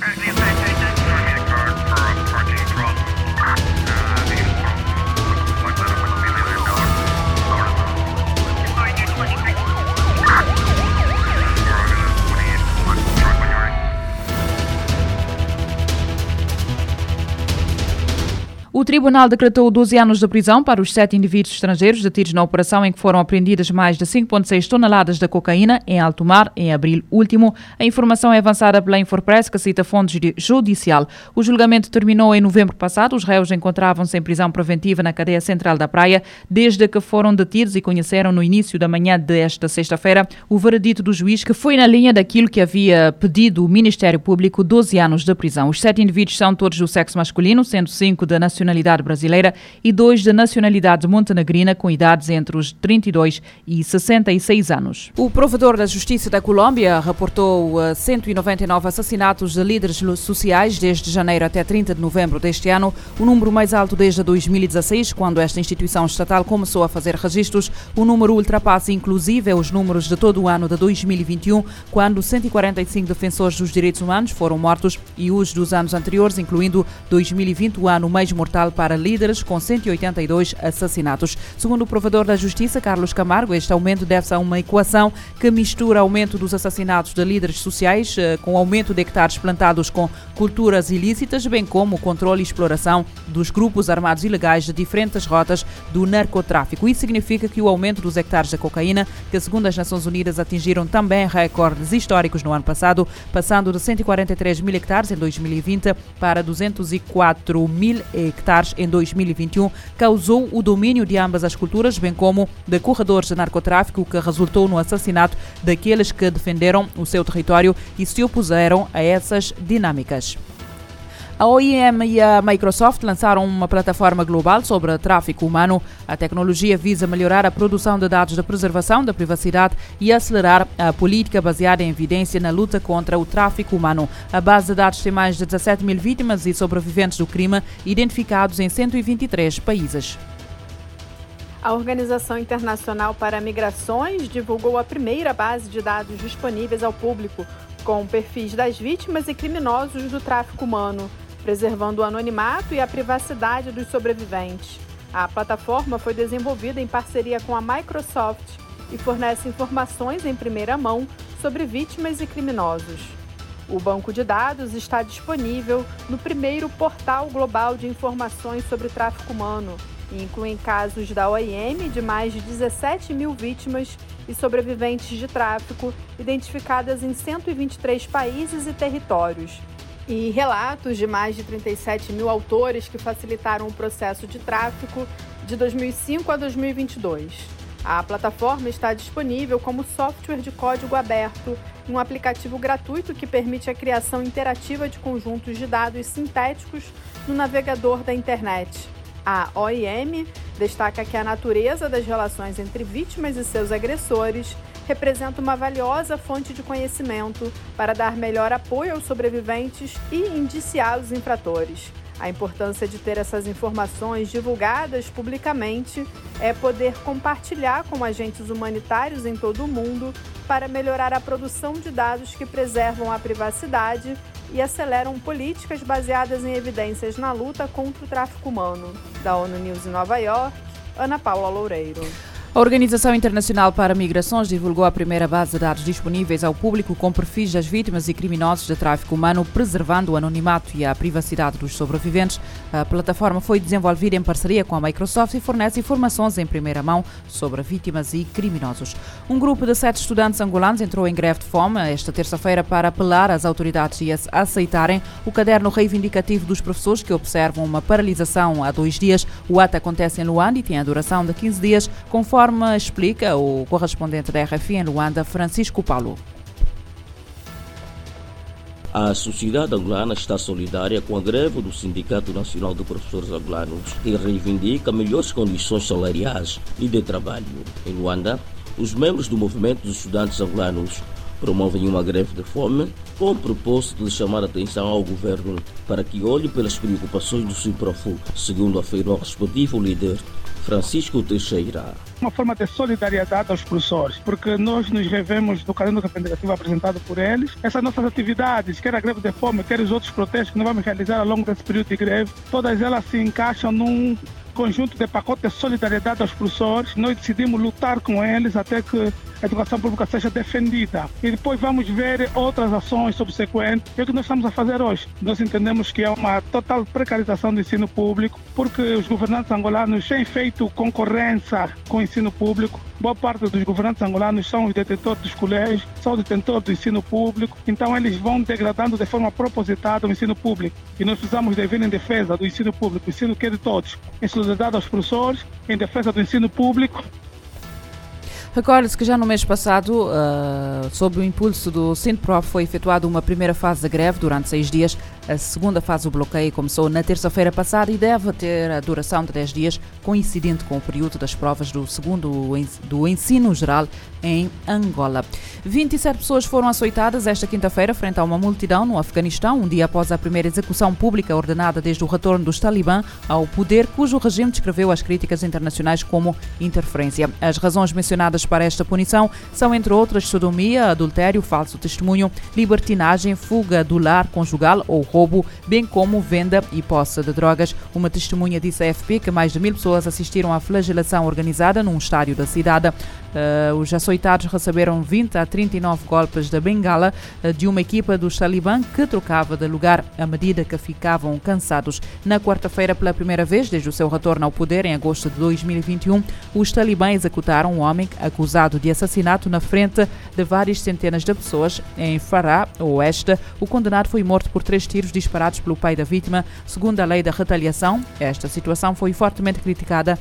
Right O tribunal decretou 12 anos de prisão para os sete indivíduos estrangeiros detidos na operação em que foram apreendidas mais de 5,6 toneladas de cocaína em alto mar em abril último. A informação é avançada pela Infopress, que cita fontes judicial. O julgamento terminou em novembro passado. Os réus encontravam-se em prisão preventiva na cadeia central da praia desde que foram detidos e conheceram no início da manhã desta sexta-feira o veredito do juiz, que foi na linha daquilo que havia pedido o Ministério Público 12 anos de prisão. Os sete indivíduos são todos do sexo masculino, sendo cinco da nacionalidade nacionalidade brasileira e dois de nacionalidade montenegrina com idades entre os 32 e 66 anos. O provedor da Justiça da Colômbia reportou 199 assassinatos de líderes sociais desde janeiro até 30 de novembro deste ano, o número mais alto desde 2016, quando esta instituição estatal começou a fazer registros. O número ultrapassa inclusive os números de todo o ano de 2021, quando 145 defensores dos direitos humanos foram mortos e os dos anos anteriores, incluindo 2020, o ano mais mortal mortal para líderes, com 182 assassinatos. Segundo o provedor da Justiça, Carlos Camargo, este aumento deve-se a uma equação que mistura aumento dos assassinatos de líderes sociais eh, com aumento de hectares plantados com culturas ilícitas, bem como o controle e exploração dos grupos armados ilegais de diferentes rotas do narcotráfico. Isso significa que o aumento dos hectares de cocaína, que segundo as Nações Unidas atingiram também recordes históricos no ano passado, passando de 143 mil hectares em 2020 para 204 mil hectares hectares em 2021 causou o domínio de ambas as culturas, bem como de corredores de narcotráfico, que resultou no assassinato daqueles que defenderam o seu território e se opuseram a essas dinâmicas. A OIM e a Microsoft lançaram uma plataforma global sobre tráfico humano. A tecnologia visa melhorar a produção de dados da preservação da privacidade e acelerar a política baseada em evidência na luta contra o tráfico humano. A base de dados tem mais de 17 mil vítimas e sobreviventes do crime identificados em 123 países. A Organização Internacional para Migrações divulgou a primeira base de dados disponíveis ao público, com perfis das vítimas e criminosos do tráfico humano preservando o anonimato e a privacidade dos sobreviventes. A plataforma foi desenvolvida em parceria com a Microsoft e fornece informações em primeira mão sobre vítimas e criminosos. O banco de dados está disponível no primeiro portal global de informações sobre tráfico humano e inclui casos da OIM de mais de 17 mil vítimas e sobreviventes de tráfico identificadas em 123 países e territórios, e relatos de mais de 37 mil autores que facilitaram o processo de tráfico de 2005 a 2022. A plataforma está disponível como software de código aberto um aplicativo gratuito que permite a criação interativa de conjuntos de dados sintéticos no navegador da internet. A OIM destaca que a natureza das relações entre vítimas e seus agressores representa uma valiosa fonte de conhecimento para dar melhor apoio aos sobreviventes e indiciar os infratores. A importância de ter essas informações divulgadas publicamente é poder compartilhar com agentes humanitários em todo o mundo para melhorar a produção de dados que preservam a privacidade e aceleram políticas baseadas em evidências na luta contra o tráfico humano. Da ONU News em Nova York, Ana Paula Loureiro. A Organização Internacional para Migrações divulgou a primeira base de dados disponíveis ao público com perfis das vítimas e criminosos de tráfico humano, preservando o anonimato e a privacidade dos sobreviventes. A plataforma foi desenvolvida em parceria com a Microsoft e fornece informações em primeira mão sobre vítimas e criminosos. Um grupo de sete estudantes angolanos entrou em greve de fome esta terça-feira para apelar às autoridades e a aceitarem o caderno reivindicativo dos professores que observam uma paralisação há dois dias. O ato acontece em Luanda e tem a duração de 15 dias, conforme explica o correspondente da RFI em Luanda, Francisco Paulo. A sociedade angolana está solidária com a greve do Sindicato Nacional de Professores Angolanos, que reivindica melhores condições salariais e de trabalho. Em Luanda, os membros do movimento dos estudantes angolanos promovem uma greve de fome com o propósito de chamar a atenção ao governo para que olhe pelas preocupações do Simprofu, segundo afirma o respectivo líder Francisco Teixeira. Uma forma de solidariedade aos professores, porque nós nos revemos no calendário representativo apresentado por eles. Essas nossas atividades, quer a greve de fome, quer os outros protestos que nós vamos realizar ao longo desse período de greve, todas elas se encaixam num conjunto de pacote de solidariedade aos professores. Nós decidimos lutar com eles até que a educação pública seja defendida. E depois vamos ver outras ações subsequentes. É o que nós estamos a fazer hoje. Nós entendemos que é uma total precarização do ensino público, porque os governantes angolanos têm feito concorrência com o ensino público. Boa parte dos governantes angolanos são os detentores dos colégios, são detentores do ensino público. Então eles vão degradando de forma propositada o ensino público. E nós precisamos de vir em defesa do ensino público, o ensino que é de todos, em solidariedade aos professores, em defesa do ensino público Recorde-se que já no mês passado, uh, sob o impulso do Sindprof, foi efetuada uma primeira fase da greve durante seis dias. A segunda fase do bloqueio começou na terça-feira passada e deve ter a duração de 10 dias, coincidente com o período das provas do segundo do ensino geral em Angola. 27 pessoas foram açoitadas esta quinta-feira frente a uma multidão no Afeganistão, um dia após a primeira execução pública ordenada desde o retorno dos Talibã ao poder, cujo regime descreveu as críticas internacionais como interferência. As razões mencionadas para esta punição são, entre outras, sodomia, adultério, falso testemunho, libertinagem, fuga do lar conjugal ou roubo, bem como venda e posse de drogas. Uma testemunha disse à AFP que mais de mil pessoas assistiram à flagelação organizada num estádio da cidade. Uh, os açoitados receberam 20 a 39 golpes da bengala uh, de uma equipa dos Talibã que trocava de lugar à medida que ficavam cansados. Na quarta-feira, pela primeira vez desde o seu retorno ao poder em agosto de 2021, os Talibã executaram um homem acusado de assassinato na frente de várias centenas de pessoas em Farah, oeste. O condenado foi morto por três tiros disparados pelo pai da vítima, segundo a lei da retaliação. Esta situação foi fortemente criticada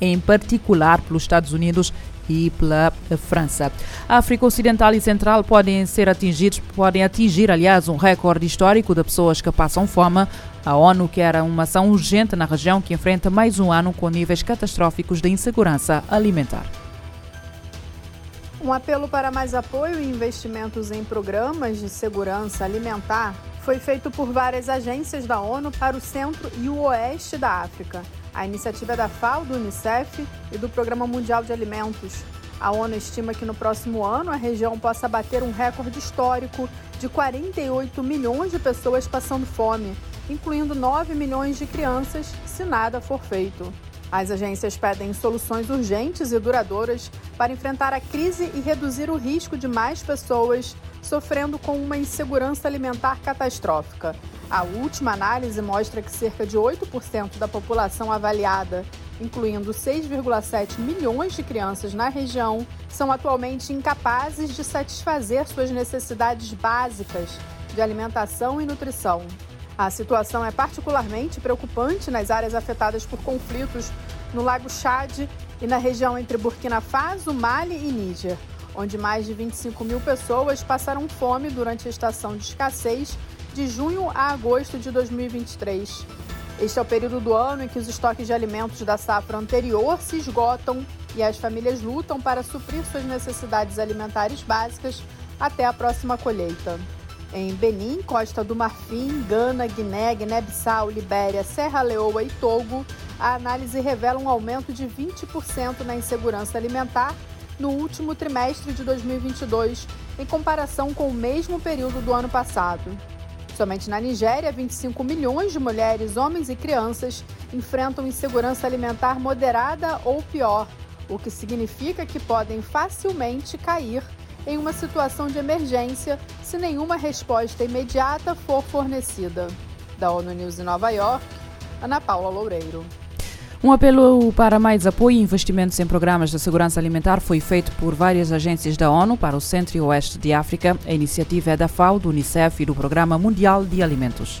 em particular pelos Estados Unidos e pela França. A África Ocidental e Central podem ser atingidos, podem atingir, aliás, um recorde histórico de pessoas que passam fome. A ONU quer uma ação urgente na região que enfrenta mais um ano com níveis catastróficos de insegurança alimentar. Um apelo para mais apoio e investimentos em programas de segurança alimentar foi feito por várias agências da ONU para o centro e o oeste da África. A iniciativa é da FAO, do Unicef e do Programa Mundial de Alimentos. A ONU estima que no próximo ano a região possa bater um recorde histórico de 48 milhões de pessoas passando fome, incluindo 9 milhões de crianças, se nada for feito. As agências pedem soluções urgentes e duradouras para enfrentar a crise e reduzir o risco de mais pessoas sofrendo com uma insegurança alimentar catastrófica. A última análise mostra que cerca de 8% da população avaliada, incluindo 6,7 milhões de crianças na região, são atualmente incapazes de satisfazer suas necessidades básicas de alimentação e nutrição. A situação é particularmente preocupante nas áreas afetadas por conflitos no Lago Chad e na região entre Burkina Faso, Mali e Níger, onde mais de 25 mil pessoas passaram fome durante a estação de escassez de junho a agosto de 2023. Este é o período do ano em que os estoques de alimentos da safra anterior se esgotam e as famílias lutam para suprir suas necessidades alimentares básicas até a próxima colheita. Em Benin, Costa do Marfim, Gana, Guiné, Guiné-Bissau, Libéria, Serra Leoa e Togo, a análise revela um aumento de 20% na insegurança alimentar no último trimestre de 2022, em comparação com o mesmo período do ano passado. Somente na Nigéria, 25 milhões de mulheres, homens e crianças enfrentam insegurança alimentar moderada ou pior, o que significa que podem facilmente cair em uma situação de emergência se nenhuma resposta imediata for fornecida. Da ONU News em Nova York, Ana Paula Loureiro. Um apelo para mais apoio e investimentos em programas de segurança alimentar foi feito por várias agências da ONU para o Centro e Oeste de África. A iniciativa é da FAO, do Unicef e do Programa Mundial de Alimentos.